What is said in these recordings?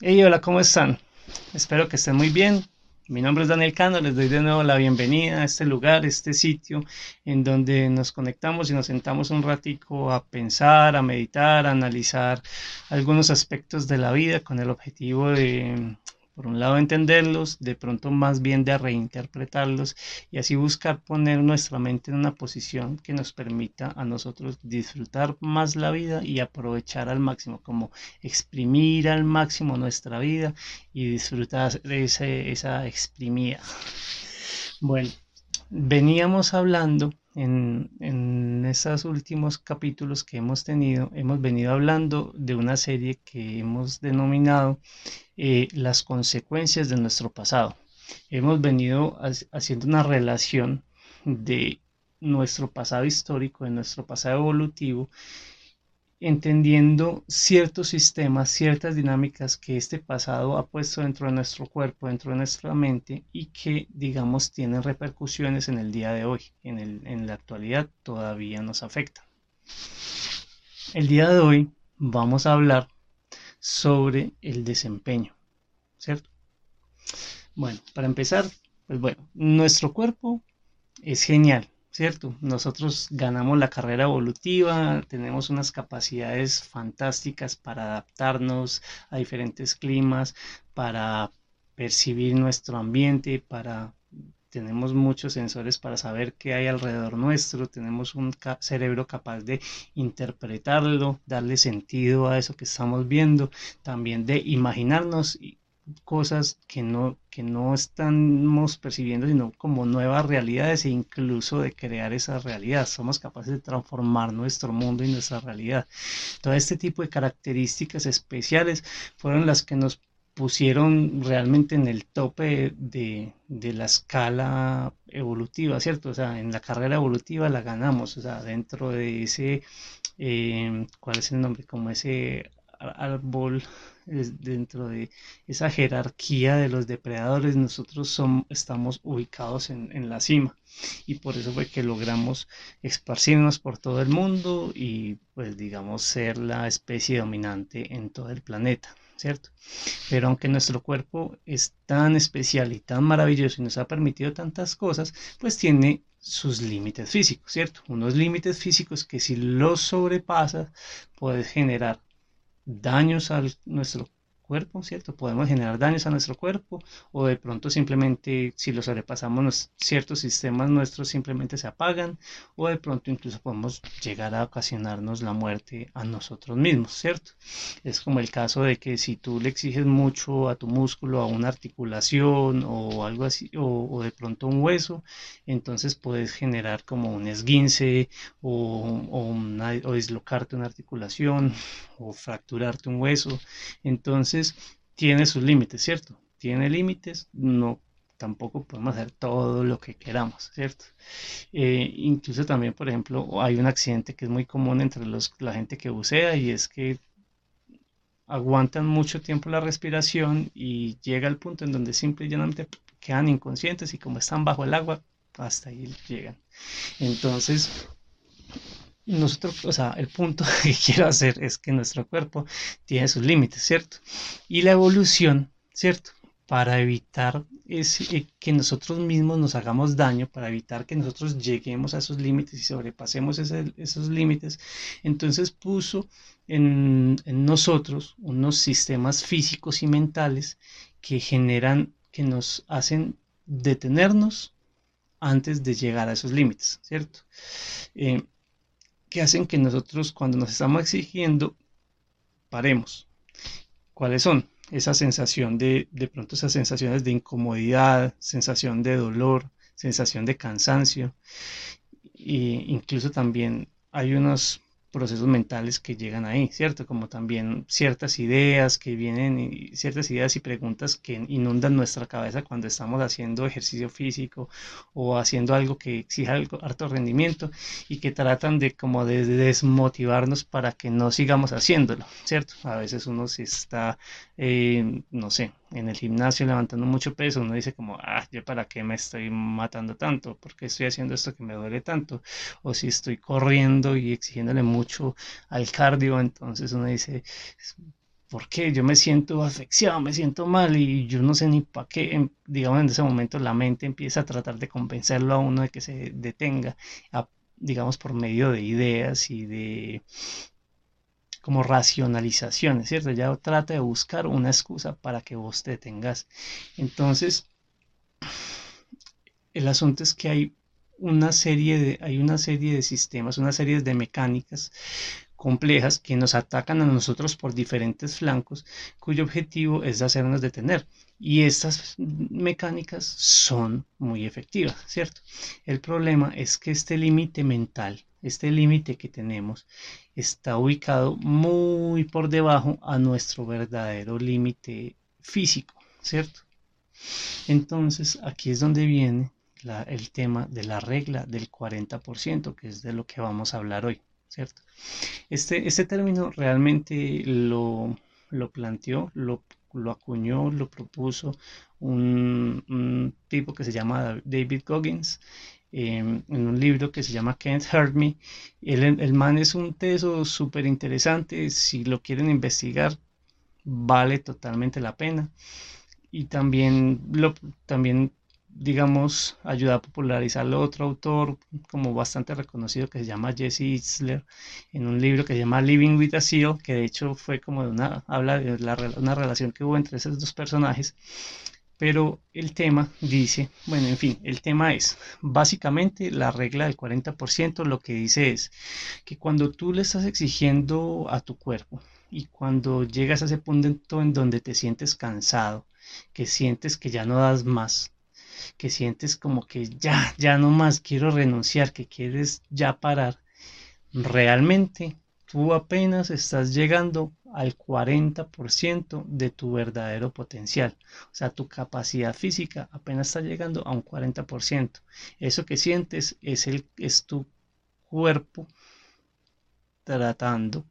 Hey, hola, ¿cómo están? Espero que estén muy bien. Mi nombre es Daniel Cano, les doy de nuevo la bienvenida a este lugar, este sitio en donde nos conectamos y nos sentamos un ratico a pensar, a meditar, a analizar algunos aspectos de la vida con el objetivo de por un lado entenderlos, de pronto más bien de reinterpretarlos y así buscar poner nuestra mente en una posición que nos permita a nosotros disfrutar más la vida y aprovechar al máximo, como exprimir al máximo nuestra vida y disfrutar de esa exprimida. Bueno, veníamos hablando en, en estos últimos capítulos que hemos tenido, hemos venido hablando de una serie que hemos denominado eh, las consecuencias de nuestro pasado. Hemos venido haciendo una relación de nuestro pasado histórico, de nuestro pasado evolutivo, entendiendo ciertos sistemas, ciertas dinámicas que este pasado ha puesto dentro de nuestro cuerpo, dentro de nuestra mente y que, digamos, tienen repercusiones en el día de hoy, en, la actualidad todavía nos afectan. El día de hoy vamos a hablar sobre el desempeño, ¿cierto? Bueno, para empezar, pues bueno, nuestro cuerpo es genial, ¿cierto? Nosotros ganamos la carrera evolutiva, tenemos unas capacidades fantásticas para adaptarnos a diferentes climas, para percibir nuestro ambiente, para tenemos muchos sensores para saber qué hay alrededor nuestro, tenemos un cerebro capaz de interpretarlo, darle sentido a eso que estamos viendo, también de imaginarnos cosas que no, que no estamos percibiendo, sino como nuevas realidades e incluso de crear esa realidad. Somos capaces de transformar nuestro mundo y nuestra realidad. Todo este tipo de características especiales fueron las que nos pusieron realmente en el tope de, la escala evolutiva, ¿cierto? O sea, en la carrera evolutiva la ganamos, o sea, dentro de ese, eh, ¿cuál es el nombre? Como ese árbol, dentro de esa jerarquía de los depredadores, nosotros somos, estamos ubicados en, en la cima y por eso fue que logramos esparcirnos por todo el mundo y pues digamos ser la especie dominante en todo el planeta. ¿Cierto? Pero aunque nuestro cuerpo es tan especial y tan maravilloso y nos ha permitido tantas cosas, pues tiene sus límites físicos, ¿cierto? Unos límites físicos que si los sobrepasas puedes generar daños a nuestro cuerpo, ¿cierto? Podemos generar daños a nuestro cuerpo o de pronto simplemente si lo sobrepasamos ciertos sistemas nuestros simplemente se apagan o de pronto incluso podemos llegar a ocasionarnos la muerte a nosotros mismos, ¿cierto? Es como el caso de que si tú le exiges mucho a tu músculo, a una articulación o algo así, o, de pronto un hueso, entonces puedes generar como un esguince o, o dislocarte una articulación o fracturarte un hueso. Entonces, tiene sus límites, ¿cierto? Tiene límites, no tampoco podemos hacer todo lo que queramos, ¿cierto? Eh, incluso también, por ejemplo, hay un accidente que es muy común entre los, la gente que bucea y es que aguantan mucho tiempo la respiración y llega el punto en donde simple y llanamente quedan inconscientes y como están bajo el agua, hasta ahí llegan. Entonces, nosotros, o sea, el punto que quiero hacer es que nuestro cuerpo tiene sus límites, ¿cierto? Y la evolución, ¿cierto? Para evitar eh, que nosotros mismos nos hagamos daño, para evitar que nosotros lleguemos a esos límites y sobrepasemos esos límites, entonces puso en, en nosotros unos sistemas físicos y mentales que generan, que nos hacen detenernos antes de llegar a esos límites, ¿cierto? Eh, que hacen que nosotros cuando nos estamos exigiendo paremos. ¿Cuáles son? Esa sensación de, de pronto esas sensaciones de incomodidad, sensación de dolor, sensación de cansancio. E incluso también hay unos procesos mentales que llegan ahí, ¿cierto? Como también ciertas ideas que vienen, y ciertas ideas y preguntas que inundan nuestra cabeza cuando estamos haciendo ejercicio físico o haciendo algo que exija algo, harto rendimiento y que tratan de como de desmotivarnos para que no sigamos haciéndolo, ¿cierto? A veces uno se está, eh, no sé, en el gimnasio levantando mucho peso, uno dice como, ah, yo para qué me estoy matando tanto, por qué estoy haciendo esto que me duele tanto, o si estoy corriendo y exigiéndole mucho al cardio, entonces uno dice, ¿por qué? Yo me siento asfixiado, me siento mal y yo no sé ni para qué. Digamos, en ese momento la mente empieza a tratar de convencerlo a uno de que se detenga, digamos, por medio de ideas y de como racionalizaciones, ¿cierto? Ya trata de buscar una excusa para que vos te detengas. Entonces, el asunto es que hay una serie de, hay una serie de sistemas, una serie de mecánicas complejas que nos atacan a nosotros por diferentes flancos, cuyo objetivo es hacernos detener. Y estas mecánicas son muy efectivas, ¿cierto? El problema es que este límite mental, este límite que tenemos, está ubicado muy por debajo a nuestro verdadero límite físico, ¿cierto? Entonces, aquí es donde viene el tema de la regla del 40%, que es de lo que vamos a hablar hoy, ¿cierto? Este, este término realmente lo, lo planteó, lo, lo, acuñó, lo propuso un, tipo que se llama David Goggins em, en un libro que se llama Can't Hurt Me. El, el man es un teso súper interesante, si lo quieren investigar, vale totalmente la pena. Y también, lo, también digamos, ayuda a popularizar otro autor como bastante reconocido que se llama Jesse Itzler en un libro que se llama Living with a Seal, que de hecho fue como de una, habla de la, una relación que hubo entre esos dos personajes. Pero el tema dice, bueno, en fin, el tema es, básicamente la regla del 40% lo que dice es que cuando tú le estás exigiendo a tu cuerpo y cuando llegas a ese punto en donde te sientes cansado, que sientes que ya no das más, que sientes como que ya, ya no más quiero renunciar, que quieres ya parar, realmente tú apenas estás llegando al 40% de tu verdadero potencial. O sea, tu capacidad física apenas está llegando a un 40%. Eso que sientes es, el, es tu cuerpo tratando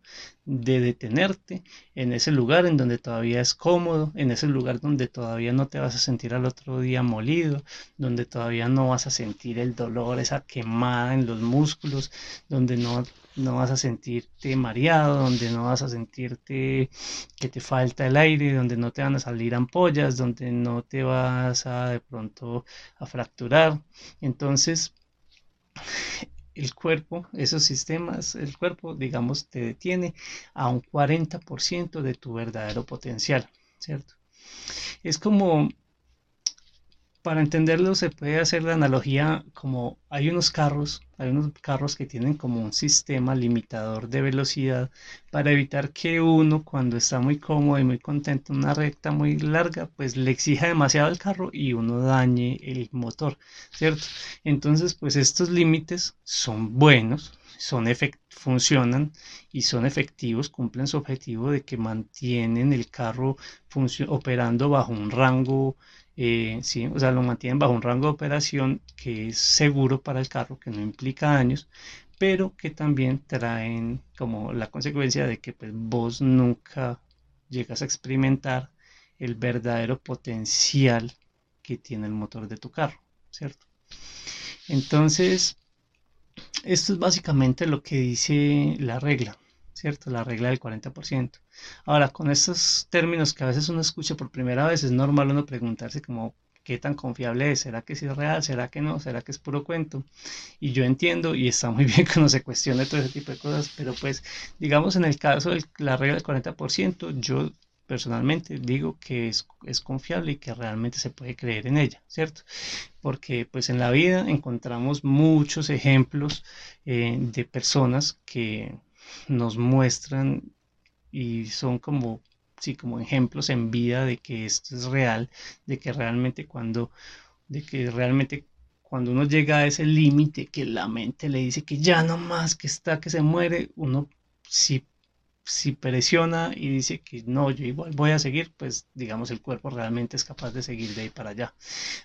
de detenerte en ese lugar en donde todavía es cómodo, en ese lugar donde todavía no te vas a sentir al otro día molido, donde todavía no vas a sentir el dolor, esa quemada en los músculos, donde no, no vas a sentirte mareado, donde no vas a sentirte que te falta el aire, donde no te van a salir ampollas, donde no te vas a de pronto a fracturar. Entonces, el cuerpo, esos sistemas, el cuerpo, digamos, te detiene a un 40% de tu verdadero potencial, ¿cierto? Es como para entenderlo se puede hacer la analogía como hay unos carros, hay unos carros que tienen como un sistema limitador de velocidad para evitar que uno cuando está muy cómodo y muy contento en una recta muy larga, pues le exija demasiado al carro y uno dañe el motor, ¿cierto? Entonces, pues estos límites son buenos, son funcionan y son efectivos, cumplen su objetivo de que mantienen el carro operando bajo un rango eh, sí, o sea, lo mantienen bajo un rango de operación que es seguro para el carro, que no implica daños, pero que también traen como la consecuencia de que pues, vos nunca llegas a experimentar el verdadero potencial que tiene el motor de tu carro, ¿cierto? Entonces, esto es básicamente lo que dice la regla. ¿Cierto? La regla del 40%. Ahora, con estos términos que a veces uno escucha por primera vez, es normal uno preguntarse como, ¿qué tan confiable es? ¿Será que sí es real? ¿Será que no? ¿Será que es puro cuento? Y yo entiendo y está muy bien que uno se cuestione todo ese tipo de cosas, pero pues, digamos, en el caso de la regla del 40%, yo personalmente digo que es, es, confiable y que realmente se puede creer en ella, ¿cierto? Porque pues en la vida encontramos muchos ejemplos eh, de personas que nos muestran y son como, sí, como ejemplos en vida de que esto es real, de que realmente cuando, de que realmente cuando uno llega a ese límite que la mente le dice que ya no más, que está, que se muere, uno si, si presiona y dice que no, yo igual voy a seguir, pues digamos el cuerpo realmente es capaz de seguir de ahí para allá.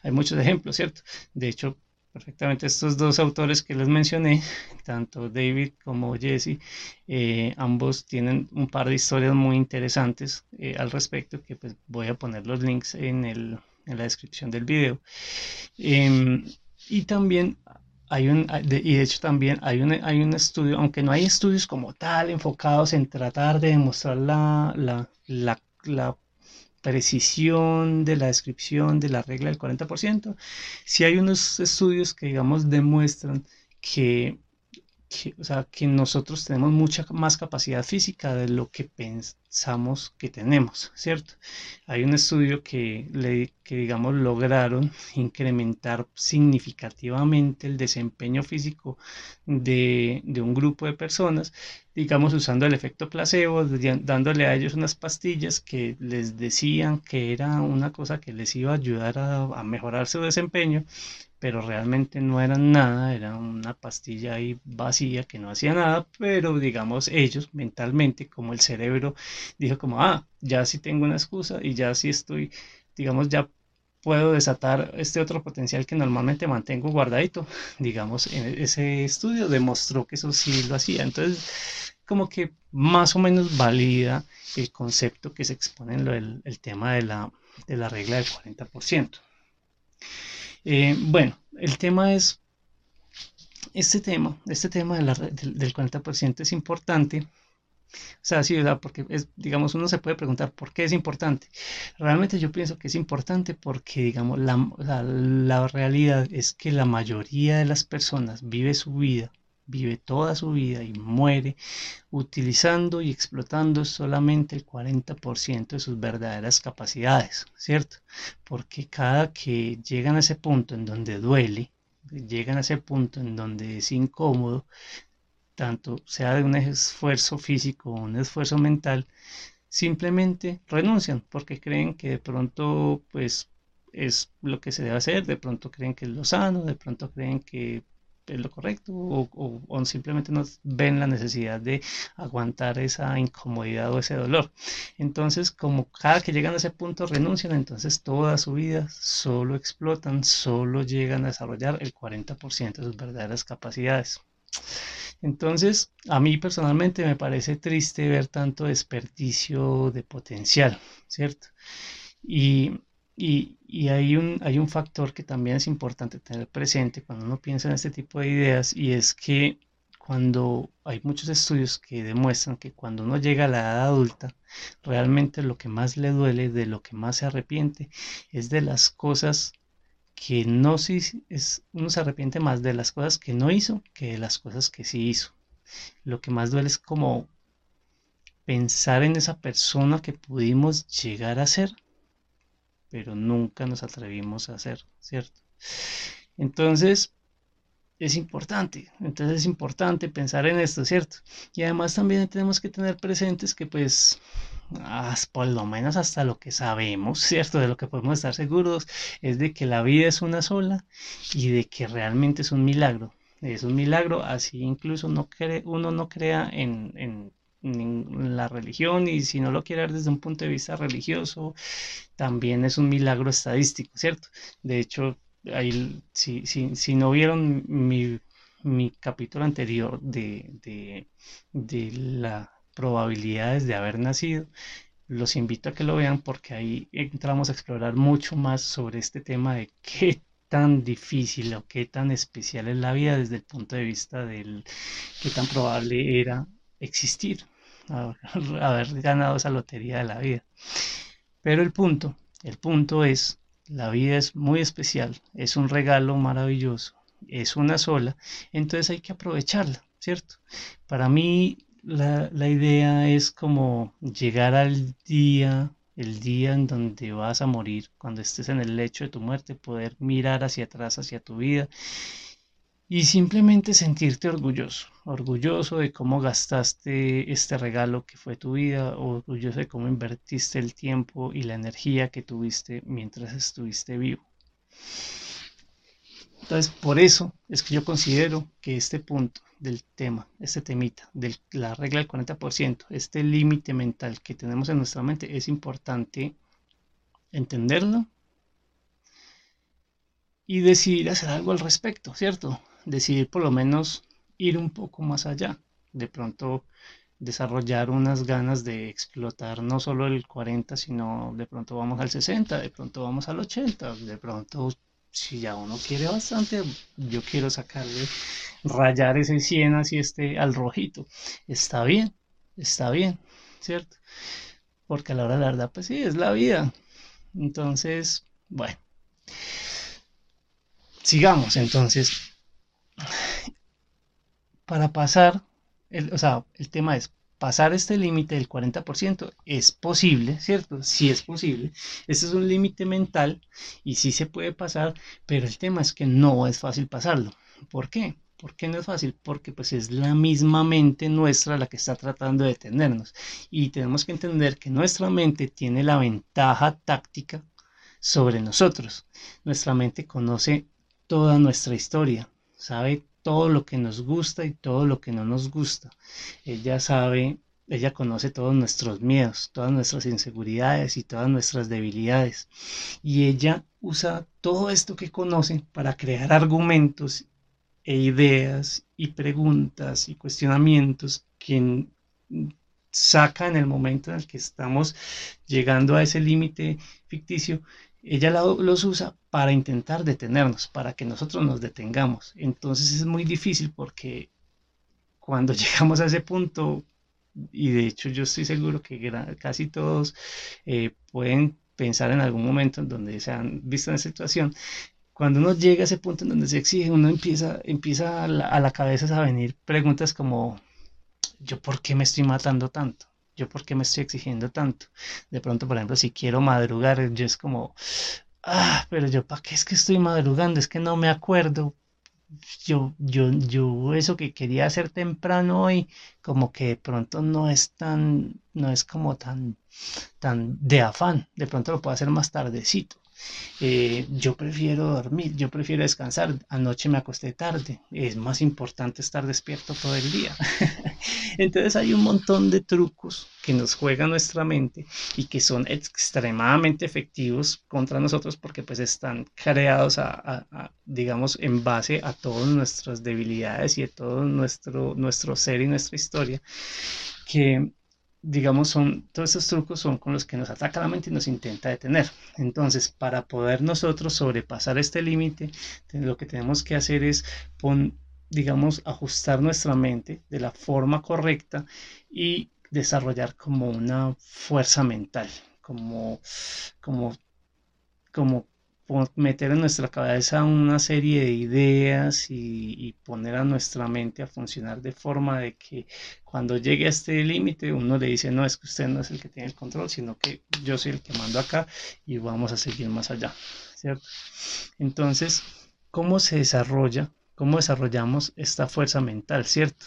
Hay muchos ejemplos, ¿cierto? De hecho, perfectamente estos dos autores que les mencioné, tanto David como Jesse, eh, ambos tienen un par de historias muy interesantes eh, al respecto, que pues voy a poner los links en, el, en la descripción del video. Em, y también hay un, y de hecho también hay un, hay un estudio, aunque no hay estudios como tal enfocados en tratar de demostrar la, la, la, la precisión de la descripción de la regla del 40%, sí hay unos estudios que, digamos, demuestran que que, o sea, que nosotros tenemos mucha más capacidad física de lo que pensamos que tenemos, ¿cierto? Hay un estudio que, le, que digamos, lograron incrementar significativamente el desempeño físico de, de un grupo de personas, digamos, usando el efecto placebo, dándole a ellos unas pastillas que les decían que era una cosa que les iba a ayudar a, a mejorar su desempeño pero realmente no eran nada, era una pastilla ahí vacía que no hacía nada, pero digamos ellos mentalmente, como el cerebro dijo como, ah, ya sí tengo una excusa y ya sí estoy, digamos, ya puedo desatar este otro potencial que normalmente mantengo guardadito. Digamos, en ese estudio demostró que eso sí lo hacía. Entonces, como que más o menos valida el concepto que se expone en el, el tema de la, de la regla del 40%. Eh, bueno, el tema es, este tema, este tema del, del 40% es importante. O sea, sí, ¿verdad? Porque es, digamos, uno se puede preguntar por qué es importante. Realmente yo pienso que es importante porque, digamos, la, la realidad es que la mayoría de las personas vive su vida vive toda su vida y muere utilizando y explotando solamente el 40% de sus verdaderas capacidades, ¿cierto? Porque cada que llegan a ese punto en donde duele, llegan a ese punto en donde es incómodo, tanto sea de un esfuerzo físico o un esfuerzo mental, simplemente renuncian porque creen que de pronto pues es lo que se debe hacer, de pronto creen que es lo sano, de pronto creen que es lo correcto o, simplemente no ven la necesidad de aguantar esa incomodidad o ese dolor. Entonces, como cada que llegan a ese punto renuncian, entonces toda su vida solo explotan, solo llegan a desarrollar el 40% de sus verdaderas capacidades. Entonces, a mí personalmente me parece triste ver tanto desperdicio de potencial, ¿cierto? Y y, hay, un, hay un factor que también es importante tener presente cuando uno piensa en este tipo de ideas y es que cuando hay muchos estudios que demuestran que cuando uno llega a la edad adulta, realmente lo que más le duele, de lo que más se arrepiente, es de las cosas que no sí es, uno se arrepiente más de las cosas que no hizo que de las cosas que sí hizo. Lo que más duele es como pensar en esa persona que pudimos llegar a ser pero nunca nos atrevimos a hacer, ¿cierto? Entonces, es importante, entonces es importante pensar en esto, ¿cierto? Y además también tenemos que tener presentes que pues por lo menos hasta lo que sabemos, ¿cierto? De lo que podemos estar seguros es de que la vida es una sola y de que realmente es un milagro. Es un milagro, así incluso no cree, uno no crea en la religión y si no lo quiere ver desde un punto de vista religioso, también es un milagro estadístico, ¿cierto? De hecho, ahí, si, si, si no vieron mi, mi capítulo anterior de, de, de las probabilidades de haber nacido, los invito a que lo vean porque ahí entramos a explorar mucho más sobre este tema de qué tan difícil o qué tan especial es la vida desde el punto de vista del qué tan probable era existir, haber ganado esa lotería de la vida. Pero el punto, el punto es, la vida es muy especial, es un regalo maravilloso, es una sola, entonces hay que aprovecharla, ¿cierto? Para mí la, la idea es como llegar al día el día en donde vas a morir, cuando estés en el lecho de tu muerte, poder mirar hacia atrás, hacia tu vida y simplemente sentirte orgulloso, orgulloso de cómo gastaste este regalo que fue tu vida, orgulloso de cómo invertiste el tiempo y la energía que tuviste mientras estuviste vivo. Entonces, por eso es que yo considero que este punto del tema, este temita, de la regla del 40%, este límite mental que tenemos en nuestra mente, es importante entenderlo y decidir hacer algo al respecto, ¿cierto? Decidir por lo menos ir un poco más allá. De pronto desarrollar unas ganas de explotar no solo el 40, sino de pronto vamos al 60, de pronto vamos al 80, de pronto si ya uno quiere bastante, yo quiero sacarle, rayar ese 100 así este al rojito. Está bien, está bien, ¿cierto? Porque a la hora de la verdad, pues sí, es la vida. Entonces, bueno. Sigamos entonces. Para pasar, el, o sea, el tema es, pasar este límite del 40% es posible, ¿cierto? Sí es posible. Este es un límite mental y sí se puede pasar, pero el tema es que no es fácil pasarlo. ¿Por qué? ¿Por qué no es fácil? Porque pues es la misma mente nuestra la que está tratando de detenernos. Y tenemos que entender que nuestra mente tiene la ventaja táctica sobre nosotros. Nuestra mente conoce toda nuestra historia, sabe todo lo que nos gusta y todo lo que no nos gusta. Ella sabe, ella conoce todos nuestros miedos, todas nuestras inseguridades y todas nuestras debilidades. Y ella usa todo esto que conoce para crear argumentos e ideas y preguntas y cuestionamientos que saca en el momento en el que estamos llegando a ese límite ficticio ella los usa para intentar detenernos, para que nosotros nos detengamos. Entonces es muy difícil porque cuando llegamos a ese punto, y de hecho yo estoy seguro que casi todos eh, pueden pensar en algún momento en donde se han visto en esa situación, cuando uno llega a ese punto en donde se exige, uno empieza, empieza a la, a la cabeza a venir preguntas como, ¿yo por qué me estoy matando tanto? Yo por qué me estoy exigiendo tanto. De pronto, por ejemplo, si quiero madrugar, yo es como, ah, pero yo para qué es que estoy madrugando, es que no me acuerdo. Yo, yo, yo, eso que quería hacer temprano hoy, como que de pronto no es tan, no es como tan, tan de afán. De pronto lo puedo hacer más tardecito. Eh, yo prefiero dormir, yo prefiero descansar. Anoche me acosté tarde. Es más importante estar despierto todo el día. Entonces hay un montón de trucos que nos juega nuestra mente y que son extremadamente efectivos contra nosotros porque pues están creados a, digamos en base a todas nuestras debilidades y a todo nuestro, nuestro ser y nuestra historia que digamos, son, todos estos trucos son con los que nos ataca la mente y nos intenta detener. Entonces, para poder nosotros sobrepasar este límite, lo que tenemos que hacer es, digamos, ajustar nuestra mente de la forma correcta y desarrollar como una fuerza mental, como, como, como meter en nuestra cabeza una serie de ideas y, poner a nuestra mente a funcionar de forma de que cuando llegue a este límite uno le dice no es que usted no es el que tiene el control sino que yo soy el que mando acá y vamos a seguir más allá cierto entonces cómo se desarrolla cómo desarrollamos esta fuerza mental cierto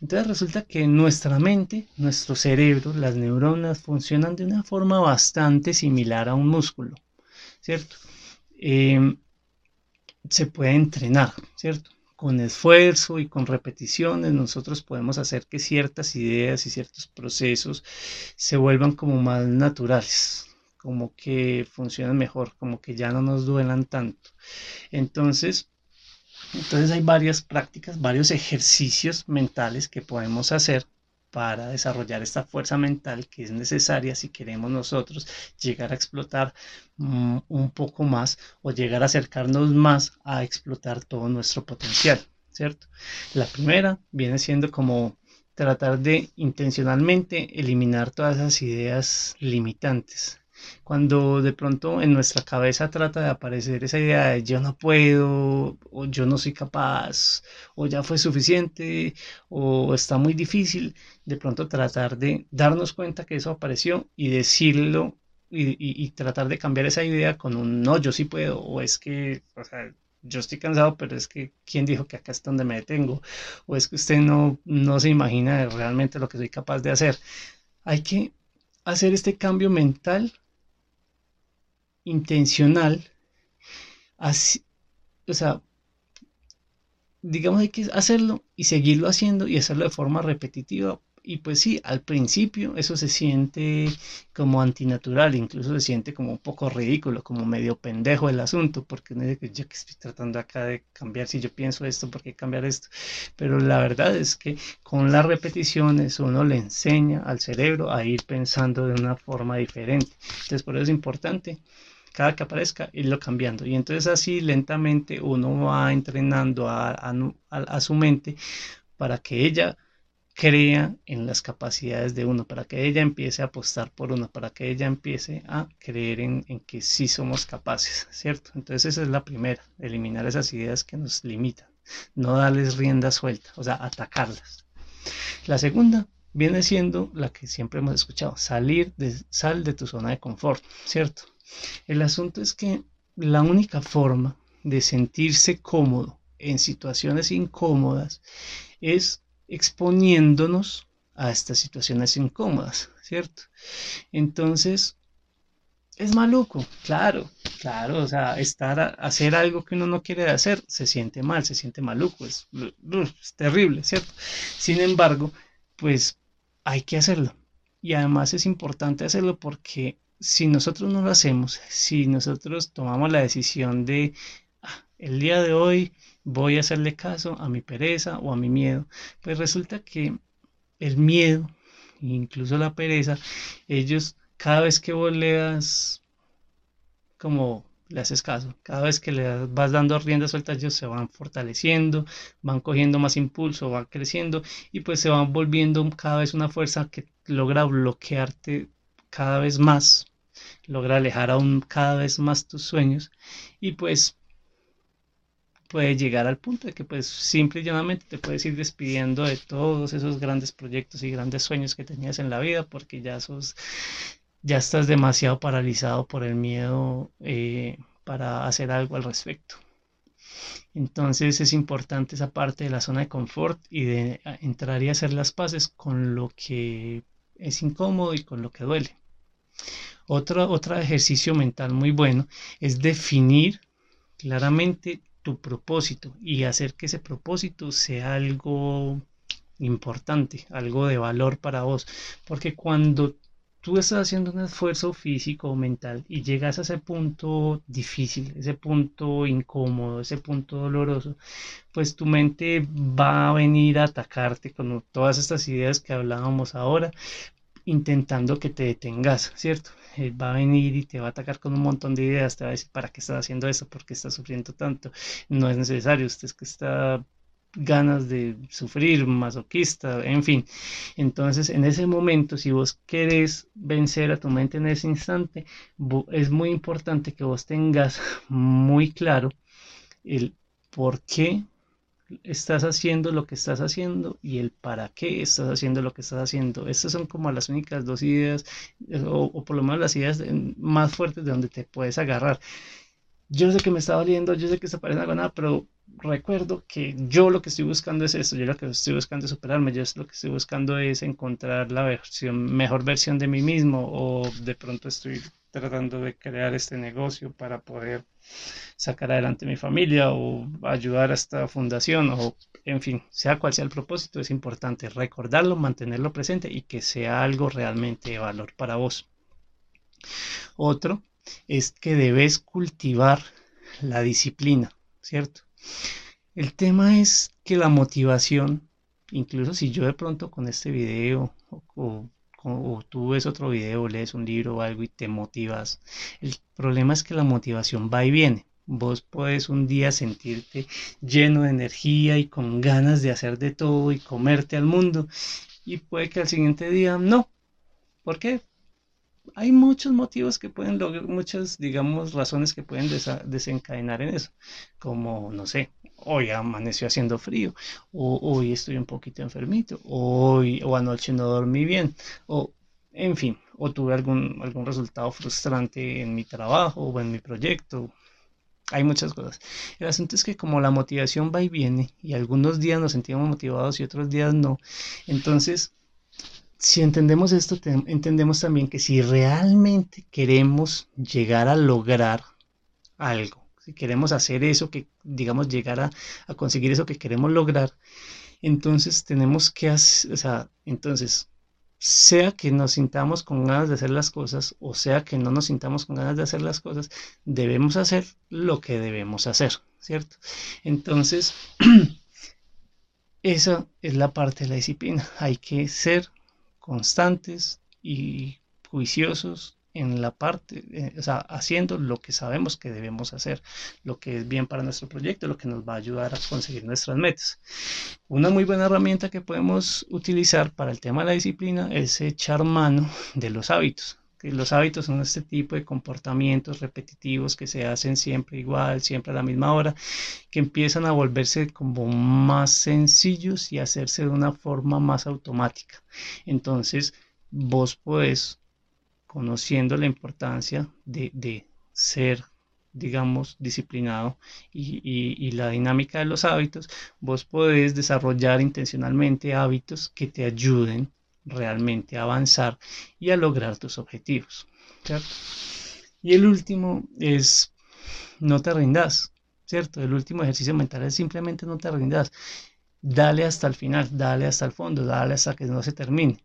entonces resulta que nuestra mente, nuestro cerebro, las neuronas funcionan de una forma bastante similar a un músculo, ¿cierto? Em, se puede entrenar, ¿cierto? Con esfuerzo y con repeticiones nosotros podemos hacer que ciertas ideas y ciertos procesos se vuelvan como más naturales, como que funcionen mejor, como que ya no nos duelan tanto. Entonces, entonces hay varias prácticas, varios ejercicios mentales que podemos hacer para desarrollar esta fuerza mental que es necesaria si queremos nosotros llegar a explotar mm, un poco más o llegar a acercarnos más a explotar todo nuestro potencial, ¿cierto? La primera viene siendo como tratar de intencionalmente eliminar todas esas ideas limitantes cuando de pronto en nuestra cabeza trata de aparecer esa idea de yo no puedo, o yo no soy capaz, o ya fue suficiente, o está muy difícil, de pronto tratar de darnos cuenta que eso apareció y decirlo y, tratar de cambiar esa idea con un no, yo sí puedo, o es que, o sea, yo estoy cansado, pero es que, ¿quién dijo que acá es donde me detengo? O es que usted no, no se imagina realmente lo que soy capaz de hacer. Hay que hacer este cambio mental intencional, así, o sea, digamos hay que hacerlo y seguirlo haciendo y hacerlo de forma repetitiva. Y pues sí, al principio eso se siente como antinatural, incluso se siente como un poco ridículo, como medio pendejo el asunto, porque no que yo que estoy tratando acá de cambiar, si yo pienso esto, ¿por qué cambiar esto? Pero la verdad es que con las repeticiones uno le enseña al cerebro a ir pensando de una forma diferente. Entonces por eso es importante cada que aparezca, irlo cambiando. Y entonces así lentamente uno va entrenando a, a su mente para que ella crea en las capacidades de uno, para que ella empiece a apostar por uno, para que ella empiece a creer en, que sí somos capaces, ¿cierto? Entonces esa es la primera, eliminar esas ideas que nos limitan, no darles rienda suelta, o sea, atacarlas. La segunda viene siendo la que siempre hemos escuchado, salir de, sal de tu zona de confort, ¿cierto? El asunto es que la única forma de sentirse cómodo en situaciones incómodas es exponiéndonos a estas situaciones incómodas, ¿cierto? Entonces, es maluco, claro, claro, o sea, estar hacer algo que uno no quiere hacer, se siente mal, se siente maluco, es terrible, ¿cierto? Sin embargo, pues hay que hacerlo. Y además es importante hacerlo porque si nosotros no lo hacemos, si nosotros tomamos la decisión de ah, el día de hoy voy a hacerle caso a mi pereza o a mi miedo. Pues resulta que el miedo, incluso la pereza, ellos cada vez que vos le das como le haces caso, cada vez que le vas dando riendas sueltas, ellos se van fortaleciendo, van cogiendo más impulso, van creciendo y pues se van volviendo cada vez una fuerza que logra bloquearte cada vez más, logra alejar aún cada vez más tus sueños y pues puede llegar al punto de que pues simple y llanamente te puedes ir despidiendo de todos esos grandes proyectos y grandes sueños que tenías en la vida porque ya sos, ya estás demasiado paralizado por el miedo eh, para hacer algo al respecto. Entonces es importante esa parte de la zona de confort y de entrar y hacer las paces con lo que es incómodo y con lo que duele. Otro, otro ejercicio mental muy bueno es definir claramente propósito y hacer que ese propósito sea algo importante, algo de valor para vos. Porque cuando tú estás haciendo un esfuerzo físico o mental y llegas a ese punto difícil, ese punto incómodo, ese punto doloroso, pues tu mente va a venir a atacarte con todas estas ideas que hablábamos ahora, intentando que te detengas, ¿cierto? va a venir y te va a atacar con un montón de ideas, te va a decir, ¿para qué estás haciendo eso? ¿Por qué estás sufriendo tanto? No es necesario, usted es que está ganas de sufrir, masoquista, en fin. Entonces, en ese momento, si vos querés vencer a tu mente en ese instante, es muy importante que vos tengas muy claro el por qué estás haciendo lo que estás haciendo y el para qué estás haciendo lo que estás haciendo. Estas son como las únicas dos ideas, o, por lo menos las ideas más fuertes de donde te puedes agarrar. Yo sé que me está doliendo, yo sé que se parece algo nada, pero recuerdo que yo lo que estoy buscando es esto, yo lo que estoy buscando es superarme, yo lo que estoy buscando es encontrar la versión, mejor versión de mí mismo o de pronto estoy tratando de crear este negocio para poder sacar adelante mi familia o ayudar a esta fundación o en fin, sea cual sea el propósito, es importante recordarlo, mantenerlo presente y que sea algo realmente de valor para vos. Otro es que debes cultivar la disciplina, ¿cierto? El tema es que la motivación, incluso si yo de pronto con este video o, tú ves otro video, lees un libro o algo y te motivas, el problema es que la motivación va y viene. Vos puedes un día sentirte lleno de energía y con ganas de hacer de todo y comerte al mundo y puede que al siguiente día no. ¿Por qué? Hay muchos motivos que pueden lograr, muchas, digamos, razones que pueden desencadenar en eso, como, no sé, hoy amaneció haciendo frío, o hoy estoy un poquito enfermito, hoy o anoche no dormí bien, o en fin, o tuve algún, algún resultado frustrante en mi trabajo o en mi proyecto. Hay muchas cosas. El asunto es que como la motivación va y viene, y algunos días nos sentimos motivados y otros días no, entonces si entendemos esto, entendemos también que si realmente queremos llegar a lograr algo, si queremos hacer eso, que digamos llegar a, conseguir eso que queremos lograr, entonces tenemos que hacer, o sea, entonces, sea que nos sintamos con ganas de hacer las cosas o sea que no nos sintamos con ganas de hacer las cosas, debemos hacer lo que debemos hacer, ¿cierto? Entonces, esa es la parte de la disciplina. Hay que ser constantes y juiciosos en la parte, eh, o sea, haciendo lo que sabemos que debemos hacer, lo que es bien para nuestro proyecto, lo que nos va a ayudar a conseguir nuestras metas. Una muy buena herramienta que podemos utilizar para el tema de la disciplina es echar mano de los hábitos. Que los hábitos son este tipo de comportamientos repetitivos que se hacen siempre igual, siempre a la misma hora, que empiezan a volverse como más sencillos y hacerse de una forma más automática. Entonces, vos podés conociendo la importancia de, ser, digamos, disciplinado y, la dinámica de los hábitos, vos podés desarrollar intencionalmente hábitos que te ayuden realmente avanzar y a lograr tus objetivos. Y el último es no te rindas, ¿cierto? El último ejercicio mental es simplemente no te rindas dale hasta el final, dale hasta el fondo, dale hasta que no se termine.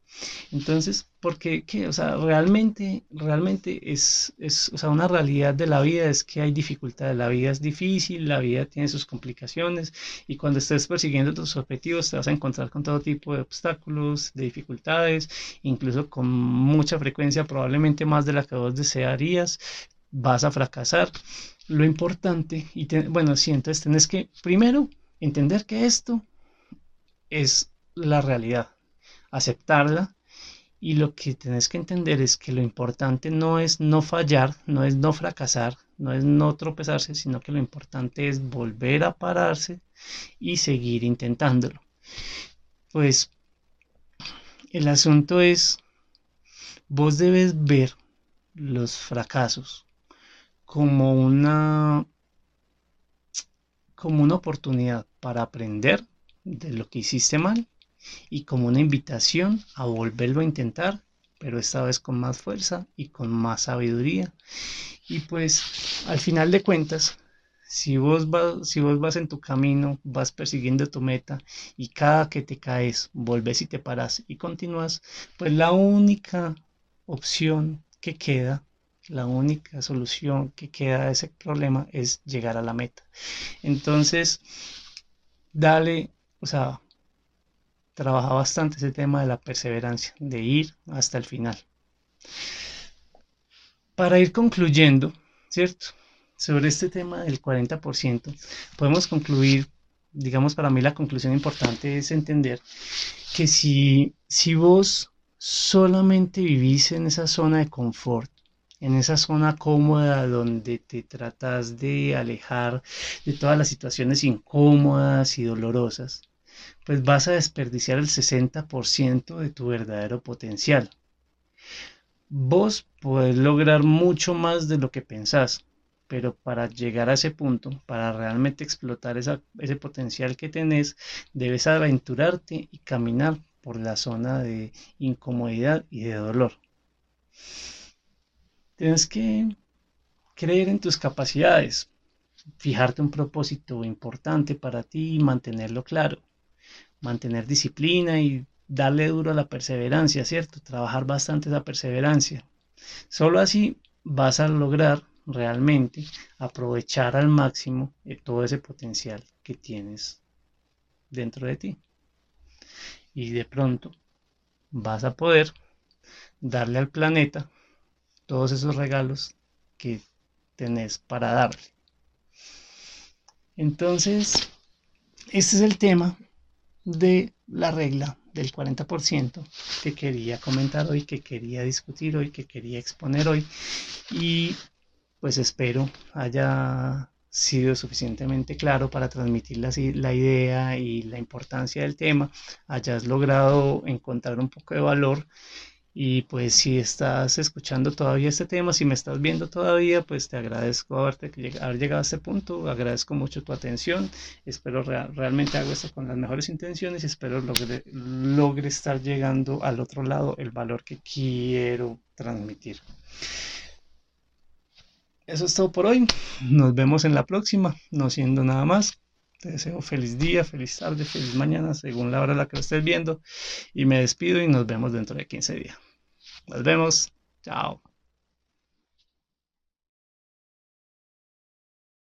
Entonces, porque, ¿qué? O sea, realmente, realmente es, es, o sea, una realidad de la vida es que hay dificultades, la vida es difícil, la vida tiene sus complicaciones y cuando estés persiguiendo tus objetivos te vas a encontrar con todo tipo de obstáculos, de dificultades, incluso con mucha frecuencia, probablemente más de la que vos desearías, vas a fracasar. Lo importante, y bueno, sí, entonces tenés que primero entender que esto es la realidad, aceptarla y lo que tienes que entender es que lo importante no es no fallar, no es no fracasar, no es no tropezarse, sino que lo importante es volver a pararse y seguir intentándolo. Pues el asunto es, vos debes ver los fracasos como una como una oportunidad para aprender de lo que hiciste mal y como una invitación a volverlo a intentar, pero esta vez con más fuerza y con más sabiduría. Y pues al final de cuentas, si vos, vas, si vos vas en tu camino, vas persiguiendo tu meta y cada que te caes, volves y te paras y continúas, pues la única opción que queda, la única solución que queda a ese problema es llegar a la meta. Entonces, dale o sea, trabaja bastante ese tema de la perseverancia, de ir hasta el final. Para ir concluyendo, ¿cierto? Sobre este tema del 40%, podemos concluir, digamos, para mí la conclusión importante es entender que si, si vos solamente vivís en esa zona de confort, en esa zona cómoda donde te tratas de alejar de todas las situaciones incómodas y dolorosas, pues vas a desperdiciar el 60% de tu verdadero potencial. Vos podés lograr mucho más de lo que pensás, pero para llegar a ese punto, para realmente explotar ese potencial que tenés, debes aventurarte y caminar por la zona de incomodidad y de dolor. Tienes que creer en tus capacidades, fijarte un propósito importante para ti y mantenerlo claro mantener disciplina y darle duro a la perseverancia, ¿cierto? Trabajar bastante esa perseverancia. Solo así vas a lograr realmente aprovechar al máximo todo ese potencial que tienes dentro de ti. Y de pronto vas a poder darle al planeta todos esos regalos que tenés para darle. Entonces, este es el tema de la regla del 40% que quería comentar hoy, que quería discutir hoy, que quería exponer hoy. Y pues espero haya sido suficientemente claro para transmitir la, la, idea y la importancia del tema, hayas logrado encontrar un poco de valor y pues si estás escuchando todavía este tema, si me estás viendo todavía, pues te agradezco haberte, haber llegado a este punto, agradezco mucho tu atención, espero realmente hago esto con las mejores intenciones y espero logre, logre estar llegando al otro lado el valor que quiero transmitir. Eso es todo por hoy, nos vemos en la próxima, no siendo nada más. Te deseo feliz día, feliz tarde, feliz mañana, según la hora en la que lo estés viendo. Y me despido y nos vemos dentro de 15 días. Nos vemos. Chao.